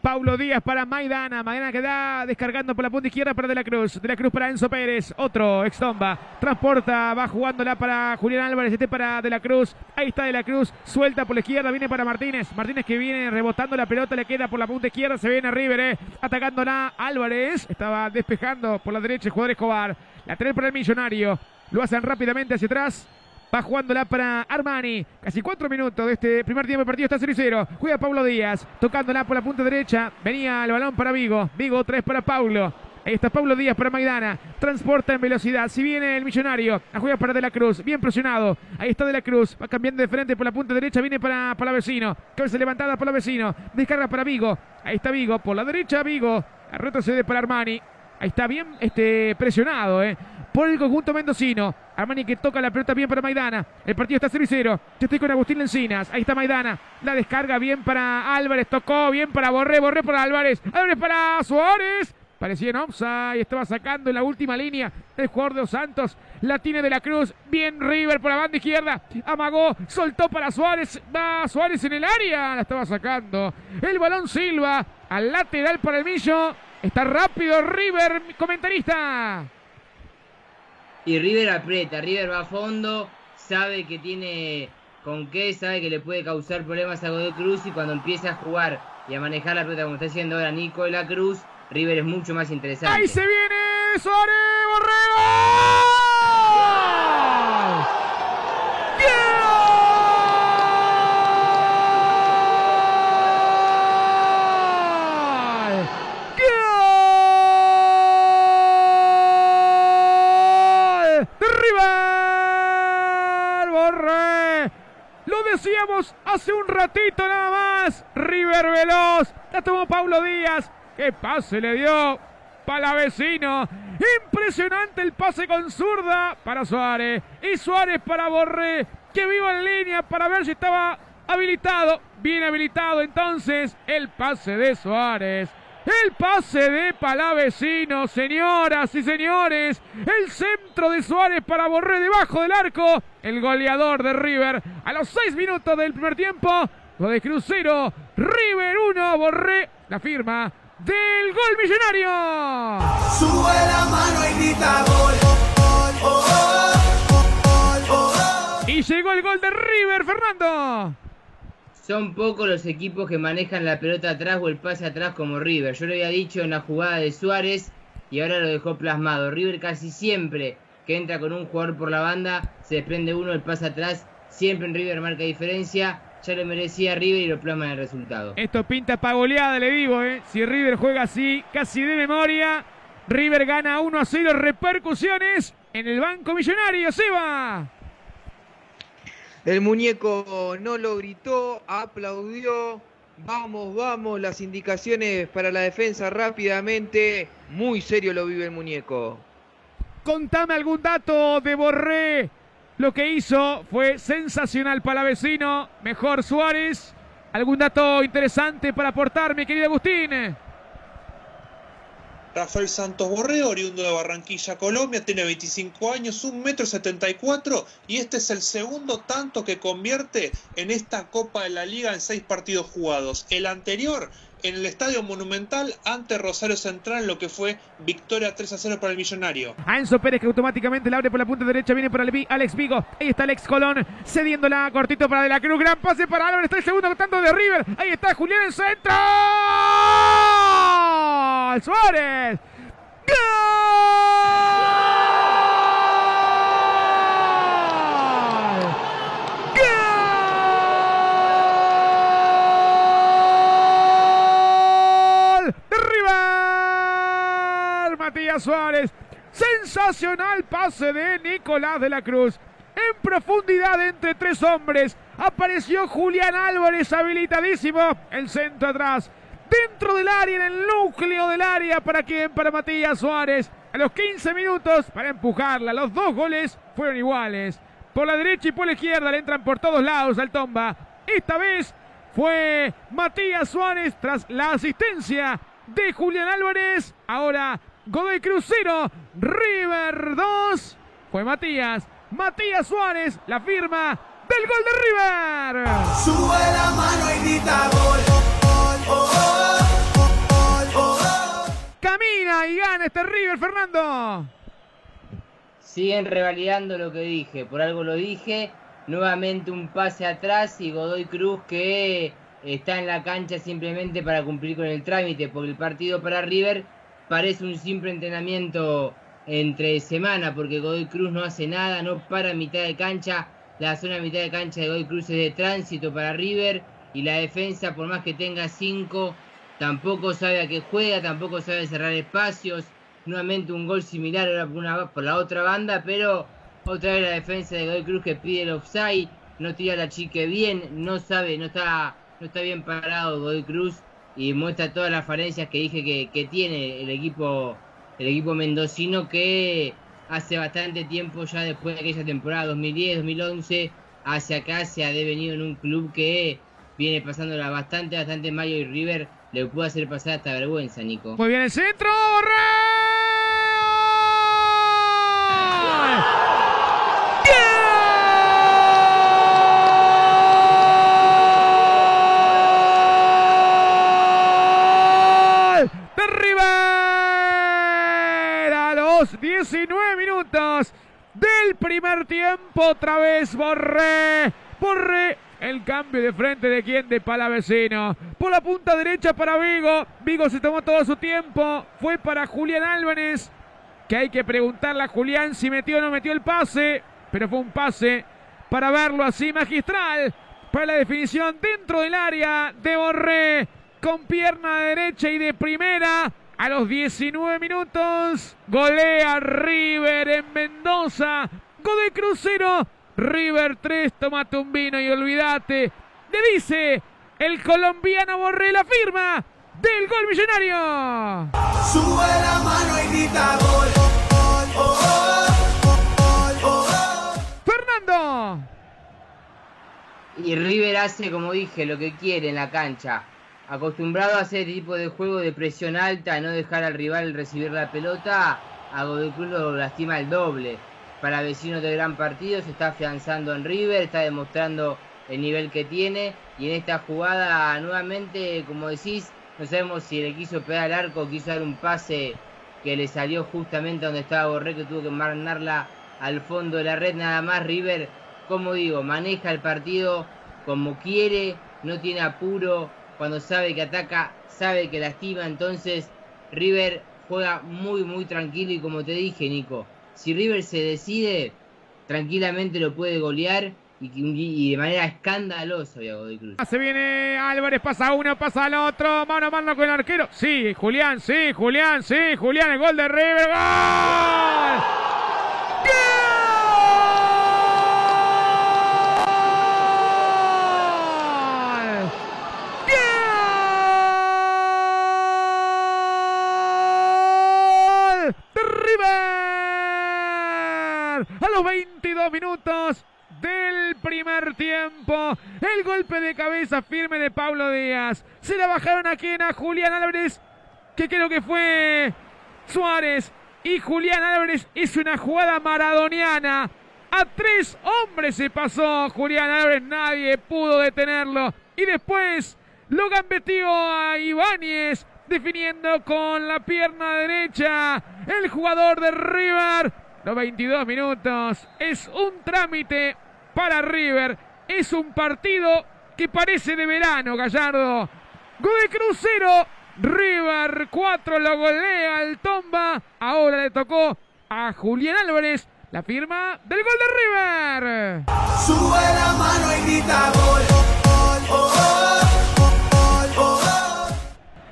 Paulo Díaz para Maidana. Maidana queda descargando por la punta izquierda para De la Cruz. De la Cruz para Enzo Pérez. Otro extomba. Transporta. Va jugándola para Julián Álvarez. Este para De la Cruz. Ahí está De la Cruz. Suelta por la izquierda. Viene para Martínez. Martínez que viene rebotando la pelota. Le queda por la punta izquierda. Se viene River. Eh. Atacándola Álvarez. Estaba despejando por la derecha el jugador Escobar. La trae para el millonario. Lo hacen rápidamente hacia atrás. Va jugándola para Armani. Casi cuatro minutos de este primer tiempo de partido. Está 0-0. Juega Pablo Díaz. Tocándola por la punta derecha. Venía el balón para Vigo. Vigo tres para Paulo. Ahí está Pablo Díaz para Maidana. Transporta en velocidad. Si viene el millonario. A juega para De la Cruz. Bien presionado. Ahí está De la Cruz. Va cambiando de frente por la punta derecha. Viene para, para Vecino. Cabeza levantada para Vecino. Descarga para Vigo. Ahí está Vigo. Por la derecha Vigo. Retrocede para Armani. Ahí está bien este, presionado, ¿eh? por el conjunto mendocino. Armani que toca la pelota bien para Maidana. El partido está 0 y 0. Yo estoy con Agustín Lencinas. Ahí está Maidana. La descarga bien para Álvarez. Tocó bien para Borré. Borré para Álvarez. Álvarez para Suárez. Parecía en offside. Estaba sacando en la última línea el jugador de los Santos. La tiene de la Cruz. Bien River por la banda izquierda. Amagó. Soltó para Suárez. Va Suárez en el área. La estaba sacando. El balón Silva. Al lateral para el Millo. Está rápido River, comentarista. Y River aprieta, River va a fondo, sabe que tiene con qué, sabe que le puede causar problemas a Godoy Cruz y cuando empieza a jugar y a manejar la pelota como está haciendo ahora Nico de la Cruz, River es mucho más interesante. Ahí se viene Suárez Borrego. Hace un ratito nada más. River Veloz. La tomó Paulo Díaz. ¡Qué pase le dio! vecino Impresionante el pase con zurda para Suárez. Y Suárez para Borré. Que viva en línea para ver si estaba habilitado. Bien habilitado entonces el pase de Suárez. El pase de Palavecino, señoras y señores. El centro de Suárez para Borré debajo del arco. El goleador de River a los seis minutos del primer tiempo. Lo de Crucero. River 1, Borré. La firma del gol millonario. Sube la mano y grita gol. Y llegó el gol de River, Fernando. Son pocos los equipos que manejan la pelota atrás o el pase atrás como River. Yo lo había dicho en la jugada de Suárez y ahora lo dejó plasmado. River casi siempre que entra con un jugador por la banda, se desprende uno, el pase atrás. Siempre en River marca diferencia. Ya lo merecía River y lo plasma en el resultado. Esto pinta para goleada, le digo, ¿eh? Si River juega así, casi de memoria. River gana 1 a 0. Repercusiones en el Banco Millonario. Se va. El muñeco no lo gritó, aplaudió. Vamos, vamos, las indicaciones para la defensa rápidamente. Muy serio lo vive el muñeco. Contame algún dato de Borré. Lo que hizo fue sensacional para vecino. Mejor Suárez. ¿Algún dato interesante para aportar, mi querido Agustín? Rafael Santos Borreo, oriundo de Barranquilla, Colombia, tiene 25 años, 1,74 m y este es el segundo tanto que convierte en esta Copa de la Liga en seis partidos jugados. El anterior en el Estadio Monumental ante Rosario Central, lo que fue victoria 3 a 0 para el Millonario. A Enzo Pérez que automáticamente la abre por la punta derecha, viene para Alex Vigo. Ahí está Alex Colón cediéndola cortito para De la Cruz. Gran pase para Álvarez, está el segundo tanto de River. Ahí está Julián en centro. Suárez. Matías Suárez. Sensacional pase de Nicolás de la Cruz. En profundidad entre tres hombres. Apareció Julián Álvarez habilitadísimo. El centro atrás. Dentro del área, en el núcleo del área. ¿Para quién? Para Matías Suárez. A los 15 minutos para empujarla. Los dos goles fueron iguales. Por la derecha y por la izquierda le entran por todos lados al Tomba. Esta vez fue Matías Suárez tras la asistencia de Julián Álvarez. Ahora Godoy Crucero, River 2. Fue Matías. Matías Suárez, la firma del gol de River. Sube la mano y grita gol. Este River, Fernando. Siguen revalidando lo que dije, por algo lo dije. Nuevamente un pase atrás y Godoy Cruz que está en la cancha simplemente para cumplir con el trámite, porque el partido para River parece un simple entrenamiento entre semana, porque Godoy Cruz no hace nada, no para mitad de cancha. La zona mitad de cancha de Godoy Cruz es de tránsito para River y la defensa, por más que tenga cinco, tampoco sabe a qué juega, tampoco sabe cerrar espacios. Nuevamente un gol similar ahora por, la otra banda, pero otra vez la defensa de Godoy Cruz que pide el offside, no tira la chique bien, no sabe, no está, no está bien parado Godoy Cruz y muestra todas las falencias que dije que, tiene el equipo, el equipo mendocino que hace bastante tiempo ya después de aquella temporada 2010-2011 hacia acá se ha devenido en un club que viene pasándola bastante, bastante Mayo y River le puede hacer pasar esta vergüenza, Nico. Muy bien el centro, de River a los 19 minutos del primer tiempo. Otra vez Borré. Borré el cambio de frente de quién? De Palavecino. Por la punta derecha para Vigo. Vigo se tomó todo su tiempo. Fue para Julián Álvarez. Que hay que preguntarle a Julián si metió o no metió el pase. Pero fue un pase para verlo así magistral. Para la definición dentro del área de Borré. Con pierna derecha y de primera. A los 19 minutos. Golea River en Mendoza. Gol de Crucero. River 3, tomate un vino y olvídate. Le dice el colombiano Borré la firma del gol millonario. Sube la mano y grita gol. Fernando. Y River hace, como dije, lo que quiere en la cancha. Acostumbrado a hacer este tipo de juego de presión alta, no dejar al rival recibir la pelota, a Godoy Cruz lo lastima el doble para vecinos de gran partido, se está afianzando en River, está demostrando el nivel que tiene. Y en esta jugada nuevamente, como decís, no sabemos si le quiso pegar al arco, quiso dar un pase que le salió justamente donde estaba Borré, que tuvo que mandarla al fondo de la red, nada más River, como digo, maneja el partido como quiere, no tiene apuro, cuando sabe que ataca, sabe que lastima, entonces River juega muy muy tranquilo. Y como te dije Nico, si River se decide, tranquilamente lo puede golear y, de manera escandalosa a Godoy Cruz. Se viene Álvarez, pasa uno, pasa al otro, mano a mano con el arquero. Sí, Julián, sí, Julián, sí, Julián, el gol de River, ¡gol! a los 22 minutos del primer tiempo. El golpe de cabeza firme de Pablo Díaz. Se la bajaron aquí en a Julián Álvarez, que creo que fue Suárez. Y Julián Álvarez hizo una jugada maradoniana. A tres hombres se pasó Julián Álvarez, nadie pudo detenerlo. Y después lo gambeteó a Ibáñez, definiendo con la pierna derecha el jugador de River los 22 minutos. Es un trámite para River. Es un partido que parece de verano, Gallardo. Gol de Crucero. River 4 lo golea al Tomba. Ahora le tocó a Julián Álvarez. La firma del gol de River. Sube la mano y grita gol.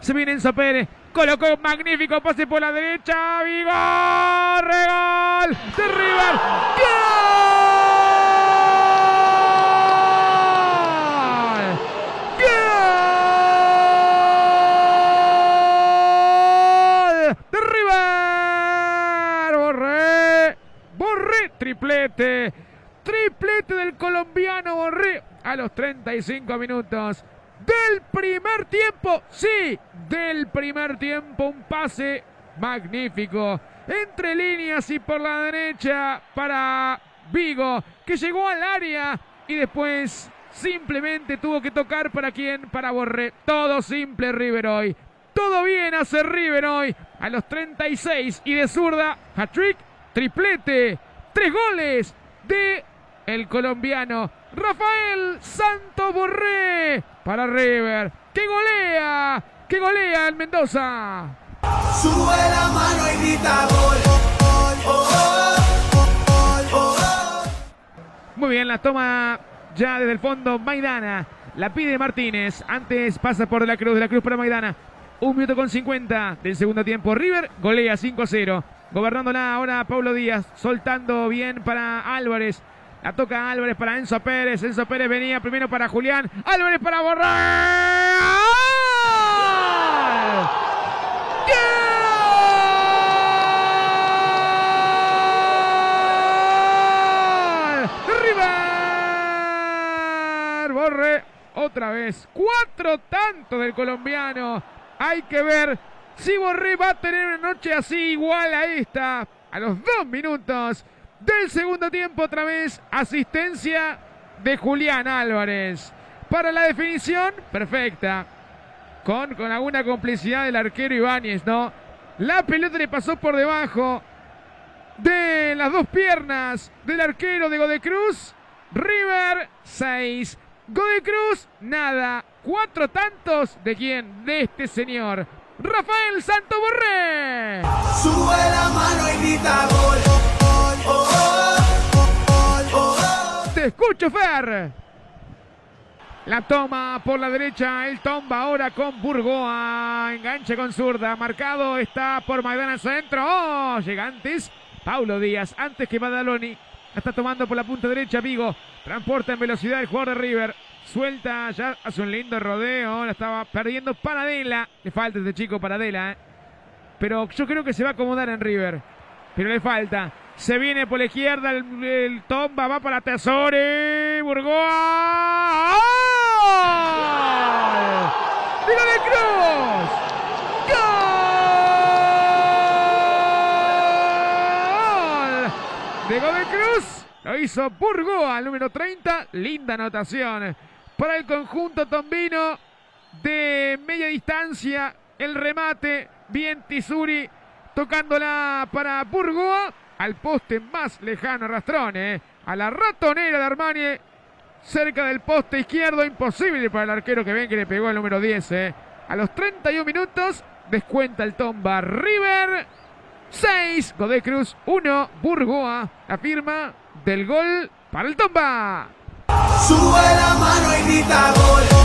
Se viene Enzo Pérez. Colocó un magnífico pase por la derecha. Vigo. Regol de River. ¡Gol! De River. Borré. Borré. Triplete. Triplete del colombiano Borré a los 35 minutos del primer tiempo. Sí, del primer tiempo. Un pase magnífico. Entre líneas y por la derecha para Vigo, que llegó al área y después simplemente tuvo que tocar para quién, para Borré. Todo simple River. Todo bien hace River. A los 36 y de zurda. Hat-trick, triplete. Tres goles de el colombiano Rafael Santos Borré para River. ¡Que golea! ¡Que golea el Mendoza! Sube la mano y grita gol. Muy bien, la toma ya desde el fondo Maidana. La pide Martínez. Antes pasa por De la Cruz. De la Cruz para Maidana. Un minuto con 50 del segundo tiempo. River golea 5 a 0. Gobernándola ahora Pablo Díaz. Soltando bien para Álvarez. La toca Álvarez para Enzo Pérez. Enzo Pérez venía primero para Julián. Álvarez para borrar. ¡Gol! Borre otra vez. Cuatro tantos del colombiano. Hay que ver si Borré va a tener una noche así igual a esta. A los dos minutos del segundo tiempo otra vez. Asistencia de Julián Álvarez. Para la definición, perfecta. Con, con alguna complicidad del arquero Ibáñez, ¿no? La pelota le pasó por debajo de las dos piernas del arquero de Godecruz. River 6. Godecruz, nada. Cuatro tantos de quién? De este señor. Rafael Santo Borré. Sube la mano y grita gol. Te escucho, Fer. La toma por la derecha, el tomba ahora con Burgoa. Enganche con zurda. Marcado está por Maidana centro. Oh, llegantes. Paulo Díaz, antes que Badaloni. Está tomando por la punta derecha, Vigo. Transporta en velocidad el jugador de River. Suelta, ya hace un lindo rodeo. La estaba perdiendo Paradela. Le falta este chico Paradela, ¿eh? Pero yo creo que se va a acomodar en River. Pero le falta. Se viene por la izquierda el, Tomba, va para Tesori. Burgoa. ¡Tiro de Cruz! ¡Gol! De Cruz. Lo hizo Burgoa, el número 30. Linda anotación para el conjunto tombino de media distancia. El remate, bien Tisuri tocándola para Burgoa. Al poste más lejano, Rastrón, eh. a la ratonera de Armani. Cerca del poste izquierdo, imposible para el arquero que ven que le pegó el número 10. eh. A los 31 minutos, descuenta el tomba River. 6, Godoy Cruz 1, Burgoa. La firma del gol para el tomba. Sube la mano y grita gol.